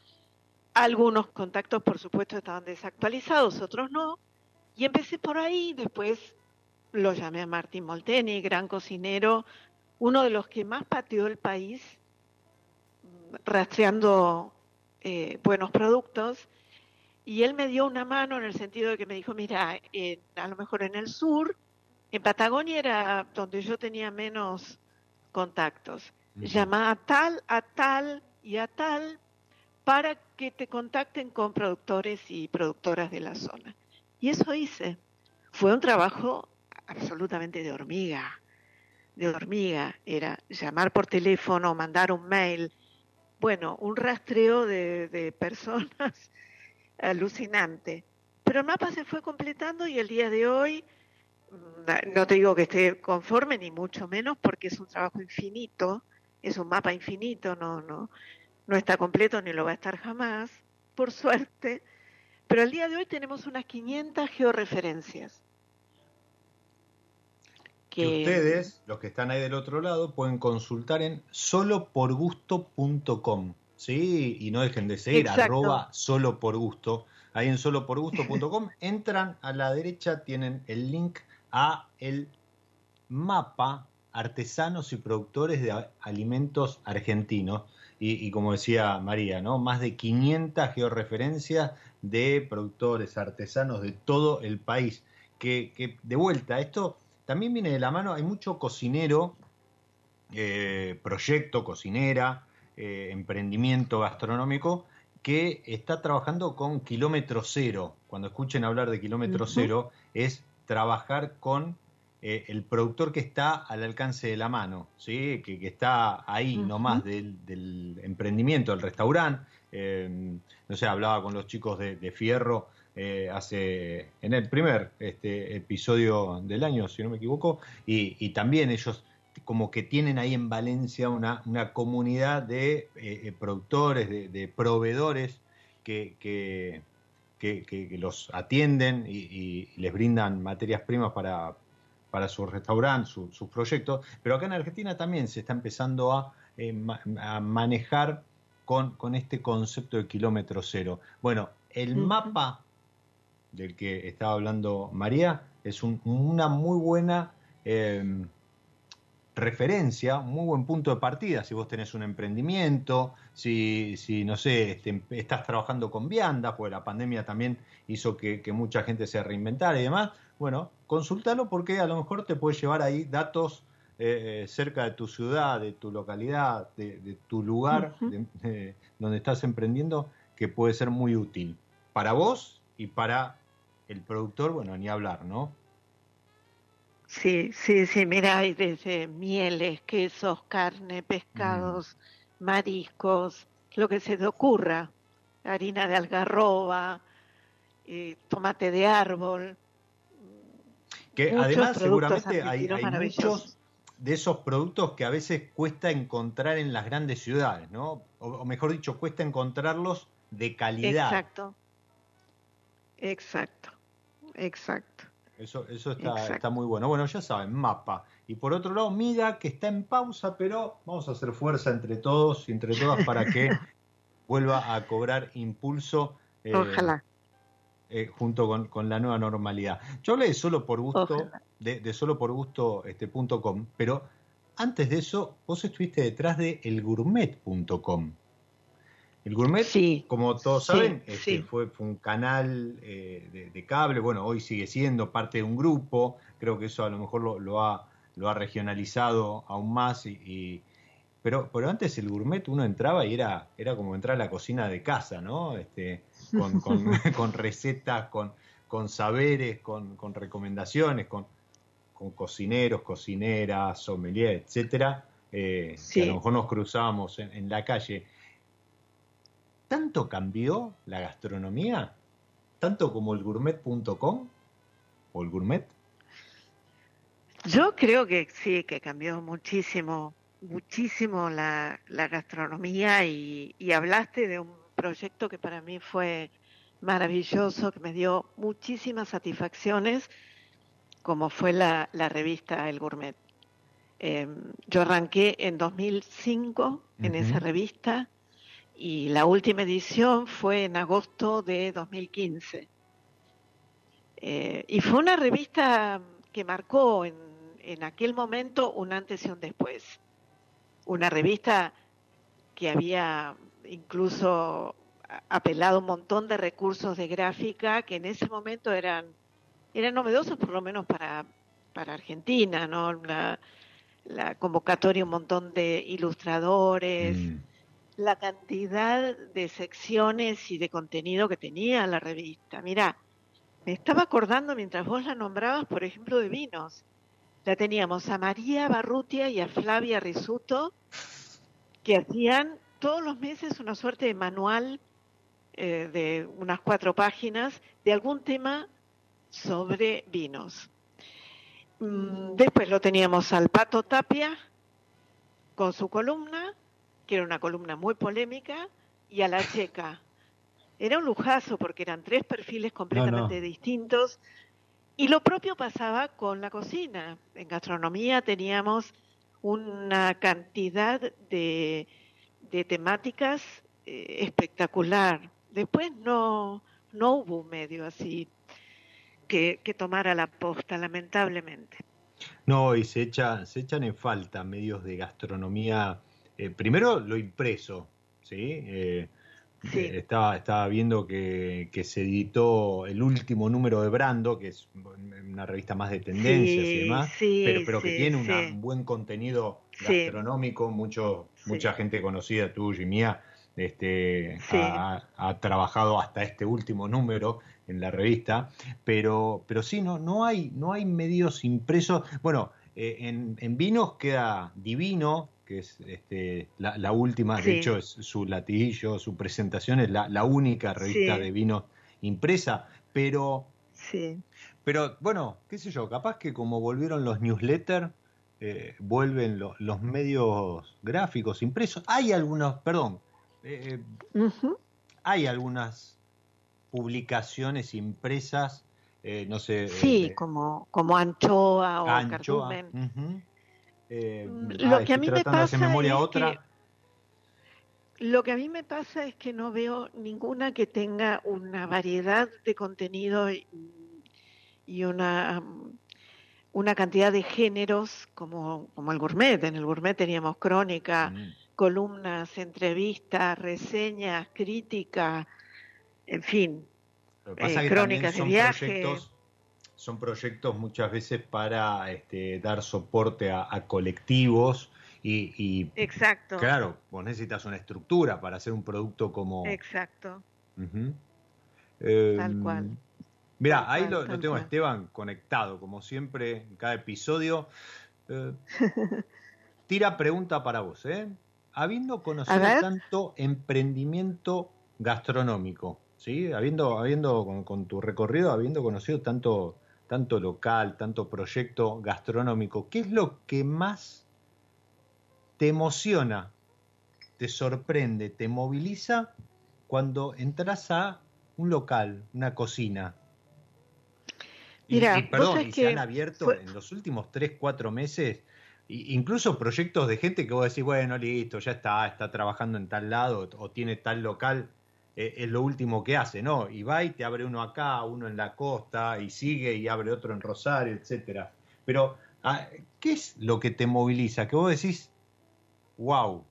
Algunos contactos, por supuesto, estaban desactualizados, otros no. Y empecé por ahí, después lo llamé a Martín Molteni, gran cocinero, uno de los que más pateó el país rastreando eh, buenos productos. Y él me dio una mano en el sentido de que me dijo, mira, a lo mejor en el sur, en Patagonia era donde yo tenía menos contactos. Llama a tal, a tal y a tal para que te contacten con productores y productoras de la zona. Y eso hice. Fue un trabajo absolutamente de hormiga de hormiga, era llamar por teléfono, mandar un mail, bueno, un rastreo de, personas alucinante. Pero el mapa se fue completando y el día de hoy, mm, no te digo que esté conforme, ni mucho menos, porque es un trabajo infinito, es un mapa infinito, no, no, no está completo ni lo va a estar jamás, por suerte. Pero el día de hoy tenemos unas 500 georreferencias que... ustedes, los que están ahí del otro lado, pueden consultar en soloporgusto.com. ¿sí? Y no dejen de seguir, arroba solo por gusto. Ahí en soloporgusto.com entran a la derecha, tienen el link a el mapa artesanos y productores de alimentos argentinos. Y, como decía María, ¿no? Más de 500 georreferencias de productores artesanos de todo el país. Que, que de vuelta, esto también viene de la mano, hay mucho cocinero, eh, proyecto, cocinera, eh, emprendimiento gastronómico que está trabajando con kilómetro cero. Cuando escuchen hablar de kilómetro cero, es trabajar con eh, el productor que está al alcance de la mano, ¿sí? que, está ahí nomás del, emprendimiento, del restaurante. no sé, hablaba con los chicos de Fierro eh, hace en el primer este, episodio del año, si no me equivoco, y, también ellos como que tienen ahí en Valencia una, una comunidad de eh, productores, de, proveedores que, que, los atienden y, les brindan materias primas para, para su restaurante, sus proyectos. Pero acá en Argentina también se está empezando a, a manejar con, con, este concepto de kilómetro cero. Bueno, el mapa del que estaba hablando María es una muy buena em, referencia, muy buen punto de partida si vos tenés un emprendimiento, si, si no sé, este, estás trabajando con viandas, porque la pandemia también hizo que, mucha gente se reinventara y demás. Bueno, consultalo porque a lo mejor te puede llevar ahí datos eh, eh, cerca de tu ciudad, de tu localidad, de, tu lugar donde estás emprendiendo, que puede ser muy útil para vos y para el productor, bueno, ni hablar, ¿no? Sí, sí, sí, mira, hay desde mieles, quesos, carne, pescados, mm. mariscos, lo que se te ocurra, harina de algarroba, eh, tomate de árbol. Que además seguramente hay, muchos de esos productos que a veces cuesta encontrar en las grandes ciudades, ¿no? o mejor dicho, cuesta encontrarlos de calidad. Exacto, exacto. Exacto. Eso, eso está, está, muy bueno. Bueno, ya saben, mapa. Y por otro lado, Miga, que está en pausa, pero vamos a hacer fuerza entre todos y entre todas para que vuelva a cobrar impulso. Eh, Ojalá. Eh, junto con, la nueva normalidad. Yo hablé de solo por gusto, de, solo por gusto este, punto com, pero antes de eso, vos estuviste detrás de elgourmet.com. El Gourmet, como todos saben, este, fue, un canal eh, de, cable, bueno, hoy sigue siendo parte de un grupo, creo que eso a lo mejor lo, ha, lo ha regionalizado aún más, y, pero, pero antes el Gourmet uno entraba y era, era como entrar a la cocina de casa, ¿no? Este, con, con, recetas, con, con saberes, con, recomendaciones, con, con cocineros, cocineras, sommelier, etcétera, eh, que a lo mejor nos cruzábamos en la calle. ¿Tanto cambió la gastronomía? ¿Tanto como el gourmet.com o el gourmet? Yo creo que sí, que cambió muchísimo, muchísimo la, gastronomía y, hablaste de un proyecto que para mí fue maravilloso, que me dio muchísimas satisfacciones, como fue la, revista El Gourmet. Em, yo arranqué en 2005 en esa revista y la última edición fue en agosto de 2015. Eh, y fue una revista que marcó en, en aquel momento un antes y un después. Una revista que había incluso apelado un montón de recursos de gráfica que en ese momento eran, eran novedosos, por lo menos para, para Argentina, ¿no? La, convocatoria, un montón de ilustradores. Mm la cantidad de secciones y de contenido que tenía la revista. Mira, me estaba acordando mientras vos la nombrabas, por ejemplo, de vinos. La teníamos a María Barrutia y a Flavia Risuto, que hacían todos los meses una suerte de manual eh, de unas cuatro páginas de algún tema sobre vinos. Mm, después lo teníamos al Pato Tapia con su columna que era una columna muy polémica, y a la checa. Era un lujazo porque eran tres perfiles completamente distintos. Y lo propio pasaba con la cocina. En gastronomía teníamos una cantidad de, temáticas eh, espectacular. Después no, no hubo un medio así que, que tomara la posta, lamentablemente. No, y se, echa, se echan en falta medios de gastronomía eh, primero lo impreso, eh, ¿sí? Estaba, estaba viendo que, se editó el último número de Brando, que es una revista más de tendencias y demás, pero, pero que tiene un buen contenido gastronómico, mucho, mucha gente conocida tuya y mía este, ha, trabajado hasta este último número en la revista, pero, pero sí, no, no, hay, no hay medios impresos. Bueno, eh, en, en, vinos queda divino, que es este, la, última, de hecho es su latiguillo, su presentación es la, única revista de vino impresa, pero, sí. pero bueno, qué sé yo, capaz que como volvieron los newsletters, eh, vuelven los medios gráficos impresos. Hay algunos, perdón, eh, hay algunas publicaciones impresas, no sé. Sí, como, como Anchoa o Anchoa, Cardumen. Lo que a mí me pasa memoria otra. Lo que a mí me pasa es que no veo ninguna que tenga una variedad de contenido y, una, una cantidad de géneros como, como el gourmet. En el gourmet teníamos crónica, mm. columnas, entrevistas, reseñas, crítica, en fin, eh, crónicas de viaje. Son proyectos muchas veces para este, dar soporte a colectivos y, Exacto. claro, vos necesitas una estructura para hacer un producto como... Exacto. Tal em, cual. Mira, ahí lo, tengo a Esteban conectado, como siempre, en cada episodio. Eh, tira pregunta para vos, ¿eh? Habiendo conocido tanto emprendimiento gastronómico, ¿sí? Habiendo, habiendo con, con, tu recorrido, habiendo conocido tanto, tanto local, tanto proyecto gastronómico, ¿qué es lo que más te emociona, te sorprende, te moviliza cuando entras a un local, una cocina. Mira, y, perdón, y se han abierto en los últimos 3, 4 meses, incluso proyectos de gente que vos decís, bueno, listo, ya está, está trabajando en tal lado o tiene tal local, eh, es lo último que hace, ¿no? Y va y te abre uno acá, uno en la costa, y sigue y abre otro en Rosario, etcétera. Pero, ah, ¿qué es lo que te moviliza? Que vos decís, wow,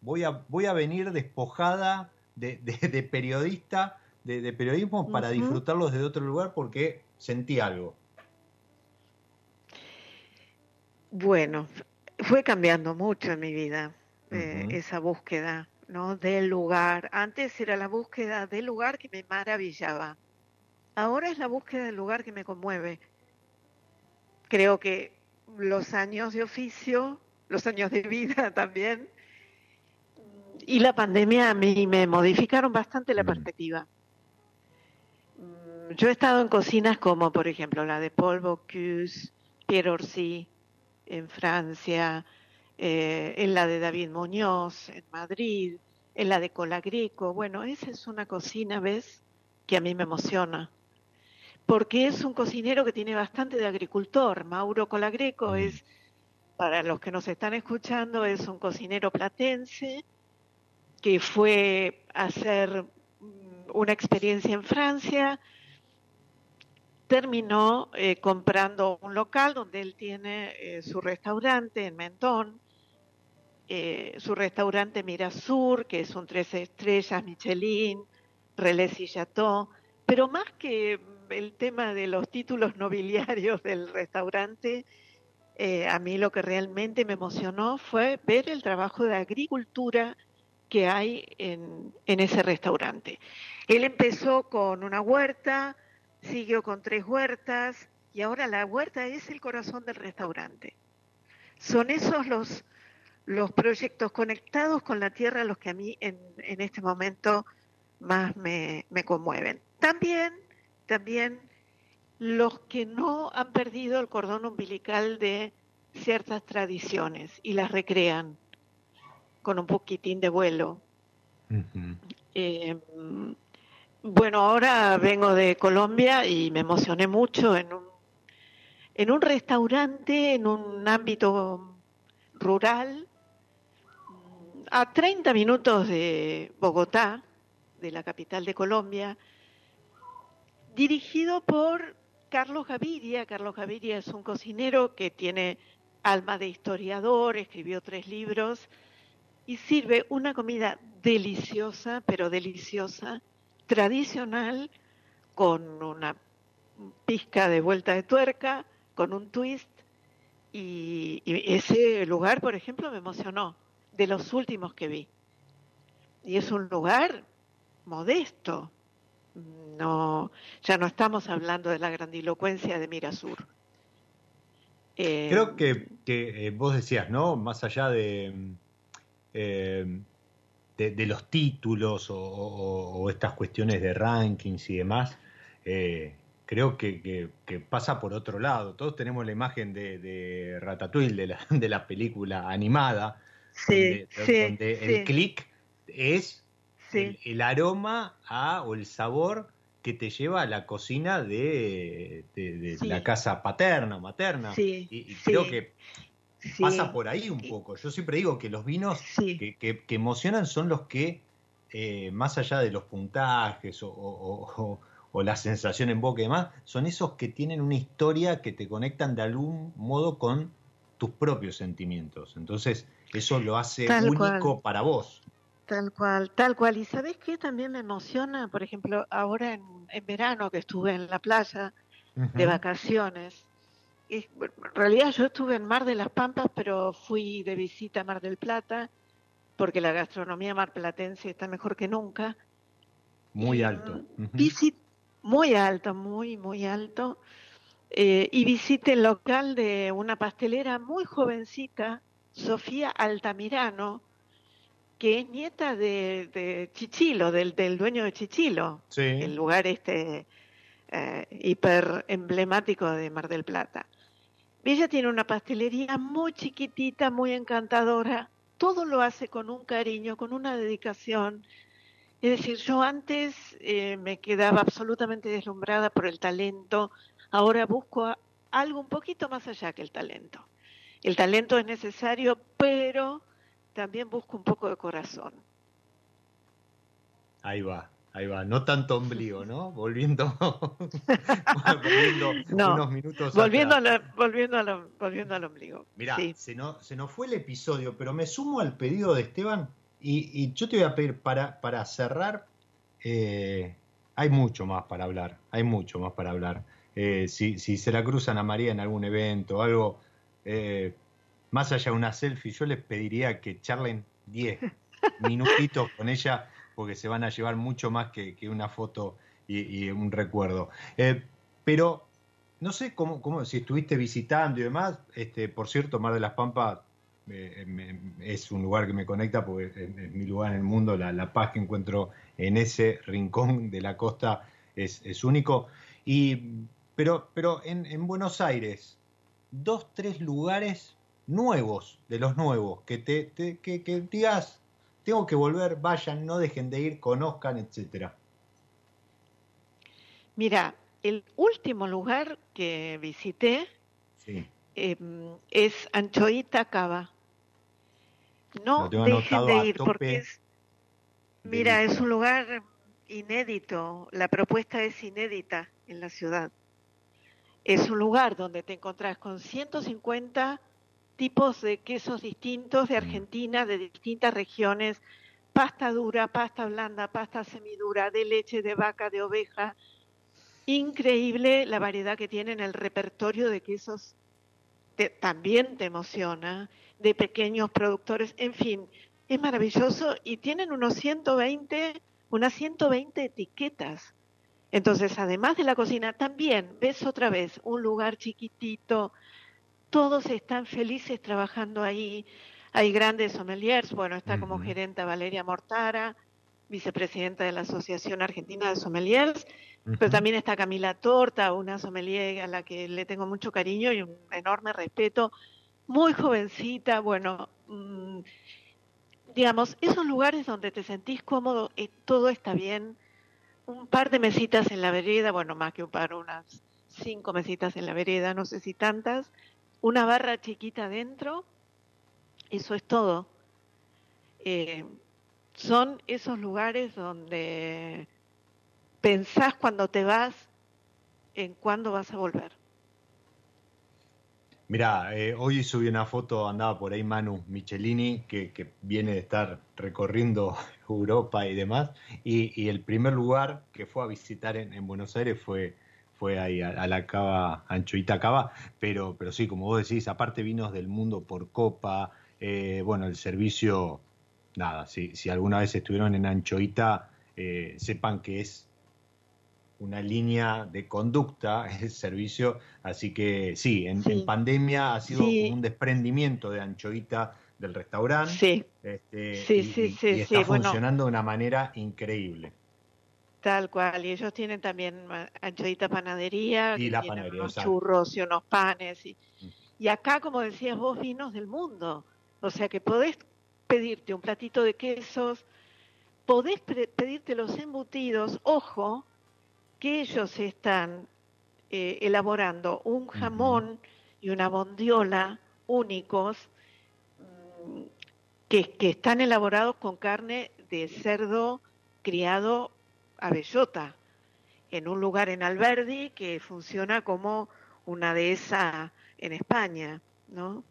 voy a, voy a venir despojada de, periodista, de, periodismo para disfrutarlos desde otro lugar porque sentí algo. Bueno, fue cambiando mucho en mi vida eh, esa búsqueda, ¿no? Del lugar. Antes era la búsqueda del lugar que me maravillaba. Ahora es la búsqueda del lugar que me conmueve. Creo que los años de oficio los años de vida también. Y la pandemia a mí me modificaron bastante la perspectiva. Yo he estado en cocinas como, por ejemplo, la de Paul Bocuse, Pierre Orsi, en Francia, eh, en la de David Muñoz, en Madrid, en la de Colagreco. Bueno, esa es una cocina, ¿ves?, que a mí me emociona. Porque es un cocinero que tiene bastante de agricultor. Mauro Colagreco es para los que nos están escuchando, es un cocinero platense que fue a hacer mm, una experiencia en Francia, terminó eh, comprando un local donde él tiene eh, su restaurante en Mentón, eh, su restaurante Mirasur, que es un tres estrellas, Michelin, Relais y Chateau, pero más que el tema de los títulos nobiliarios del restaurante, eh, a mí lo que realmente me emocionó fue ver el trabajo de agricultura que hay en, ese restaurante. Él empezó con una huerta, siguió con tres huertas y ahora la huerta es el corazón del restaurante. Son esos los, los proyectos conectados con la tierra los que a mí en, este momento más me, me conmueven. También, también los que no han perdido el cordón umbilical de ciertas tradiciones y las recrean con un poquitín de vuelo. Eh, bueno, ahora vengo de Colombia y me emocioné mucho en un, en un restaurante, en un ámbito rural, a 30 minutos de Bogotá, de la capital de Colombia, dirigido por Carlos Gaviria. Carlos Gaviria es un cocinero que tiene alma de historiador, escribió tres libros y sirve una comida deliciosa, pero deliciosa, tradicional, con una pizca de vuelta de tuerca, con un twist. Y, y, ese lugar, por ejemplo, me emocionó, de los últimos que vi. Y es un lugar modesto, no, ya no estamos hablando de la grandilocuencia de Mirasur. Eh, Creo que, eh, vos decías, ¿no? Más allá de, eh, de, los títulos o, estas cuestiones de rankings y demás, creo que, pasa por otro lado. Todos tenemos la imagen de, Ratatouille, de la, de la película animada, sí, donde, el clic es el, aroma a, o el sabor que te lleva a la cocina de, la casa paterna, materna. y, creo que pasa por ahí un poco. Yo siempre digo que los vinos que, emocionan son los que, eh, más allá de los puntajes o, la sensación en boca y demás, son esos que tienen una historia que te conectan de algún modo con tus propios sentimientos. Entonces, eso lo hace único para vos. Tal cual, tal cual. Y sabes qué también me emociona, por ejemplo, ahora en, verano que estuve en la playa de vacaciones. Y, en realidad yo estuve en Mar de las Pampas, pero fui de visita a Mar del Plata, porque la gastronomía marplatense está mejor que nunca. Muy alto. muy alto, muy, muy alto. Eh, y visité el local de una pastelera muy jovencita, Sofía Altamirano, que es nieta de, Chichilo, del, dueño de Chichilo, el lugar este eh, hiper emblemático de Mar del Plata. Ella tiene una pastelería muy chiquitita, muy encantadora, todo lo hace con un cariño, con una dedicación. Es decir, yo antes eh, me quedaba absolutamente deslumbrada por el talento, ahora busco algo un poquito más allá que el talento. El talento es necesario, pero también busco un poco de corazón. Ahí va, ahí va. No tanto ombligo, ¿no? Volviendo, volviendo unos minutos. Volviendo, volviendo, volviendo al ombligo. Mirá, se, no, se nos fue el episodio, pero me sumo al pedido de Esteban y, yo te voy a pedir para, para cerrar. Eh, hay mucho más para hablar, hay mucho más para hablar. Eh, si, si se la cruzan a María en algún evento, algo, eh, más allá de una selfie, yo les pediría que charlen 10 minutitos con ella, porque se van a llevar mucho más que, una foto y, un recuerdo. Eh, pero no sé cómo, cómo, si estuviste visitando y demás, este, por cierto, Mar de las Pampas es un lugar que me conecta porque es, mi lugar en el mundo, la, paz que encuentro en ese rincón de la costa es, único. Y, pero pero en, en Buenos Aires, dos, tres lugares nuevos, de los nuevos, que te, que, digas, tengo que volver, vayan, no dejen de ir, conozcan, etcétera. Mira, el último lugar que visité em, es Anchoita Cava. No dejen de ir porque es, mira, es un lugar inédito, la propuesta es inédita en la ciudad. Es un lugar donde te encontrás con 150 tipos de quesos distintos de mm. Argentina, de distintas regiones, pasta dura, pasta blanda, pasta semidura, de leche, de vaca, de oveja. Increíble la variedad que tienen el repertorio de quesos, también te emociona, de pequeños productores, en fin, es maravilloso y tienen unos 120, unas 120 etiquetas. Entonces, además de la cocina, también ves otra vez un lugar chiquitito, todos están felices trabajando ahí. Hay grandes sommeliers, bueno, está como gerenta Valeria Mortara, vicepresidenta de la Asociación Argentina de Sommeliers, pero también está Camila Torta, una sommelier a la que le tengo mucho cariño y un enorme respeto, muy jovencita, bueno, mm, digamos, esos lugares donde te sentís cómodo, y eh, todo está bien, un par de mesitas en la vereda, bueno, más que un par, unas cinco mesitas en la vereda, no sé si tantas, una barra chiquita dentro, eso es todo. Eh, son esos lugares donde pensás cuando te vas en cuándo vas a volver. Mira, eh, hoy subí una foto, andaba por ahí Manu Michelini, que, viene de estar recorriendo Europa y demás, y, el primer lugar que fue a visitar en Buenos Aires fue fue ahí a, la cava, Anchoita Cava, pero, pero sí, como vos decís, aparte vinos del mundo por copa, eh, bueno, el servicio, nada, si, si alguna vez estuvieron en Anchoita, eh, sepan que es una línea de conducta el servicio, así que sí, en, pandemia ha sido un desprendimiento de Anchoita del restaurante. Sí, este, sí, sí, y, está funcionando de una manera increíble. Tal cual, y ellos tienen también anchoita panadería, y la panadería, unos exacto. churros y unos panes. Y, Mm. y acá, como decías vos, vinos del mundo. O sea que podés pedirte un platito de quesos, podés pedirte los embutidos, ojo, que ellos están eh, elaborando un jamón y una bondiola únicos mm, que, que están elaborados con carne de cerdo criado a bellota en un lugar en Alberdi que funciona como una dehesa en España, ¿no?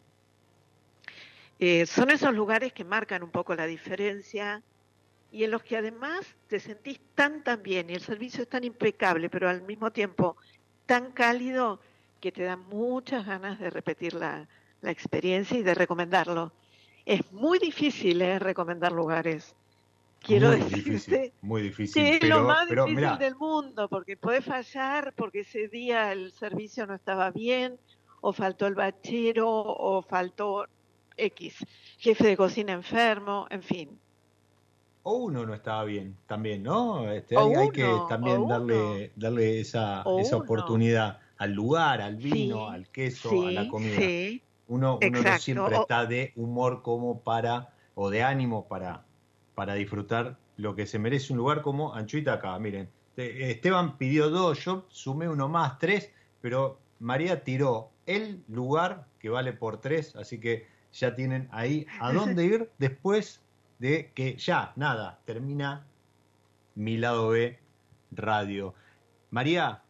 Eh, son esos lugares que marcan un poco la diferencia y en los que además te sentís tan tan bien y el servicio es tan impecable, pero al mismo tiempo tan cálido que te da muchas ganas de repetir la, la experiencia y de recomendarlo. Es muy difícil ¿eh? recomendar lugares. Quiero muy decirte difícil, muy difícil. que es pero, lo más pero difícil mirá, del mundo, porque puede fallar, porque ese día el servicio no estaba bien, o faltó el bachero, o faltó X, jefe de cocina enfermo, en fin. O uno no estaba bien también, ¿no? Este, hay, hay que también darle, darle esa, esa oportunidad al lugar, al vino, Sí, al queso, sí, a la comida. sí, Uno, uno no siempre O- está de humor como para, o de ánimo para, para disfrutar lo que se merece un lugar como Anchuita acá. Miren, te- Esteban pidió dos, yo sumé uno más, tres, pero María tiró el lugar que vale por tres, así que ya tienen ahí a dónde ir después de que ya, nada, termina mi lado B radio. María,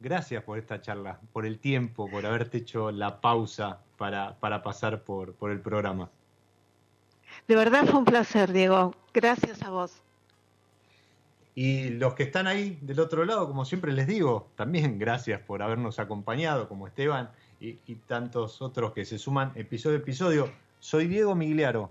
gracias por esta charla, por el tiempo, por haberte hecho la pausa para, para pasar por, por el programa. de verdad fue un placer, Diego. Gracias a vos. Y los que están ahí del otro lado, como siempre les digo, también gracias por habernos acompañado, como Esteban y, y tantos otros que se suman episodio a episodio. Soy Diego Migliaro,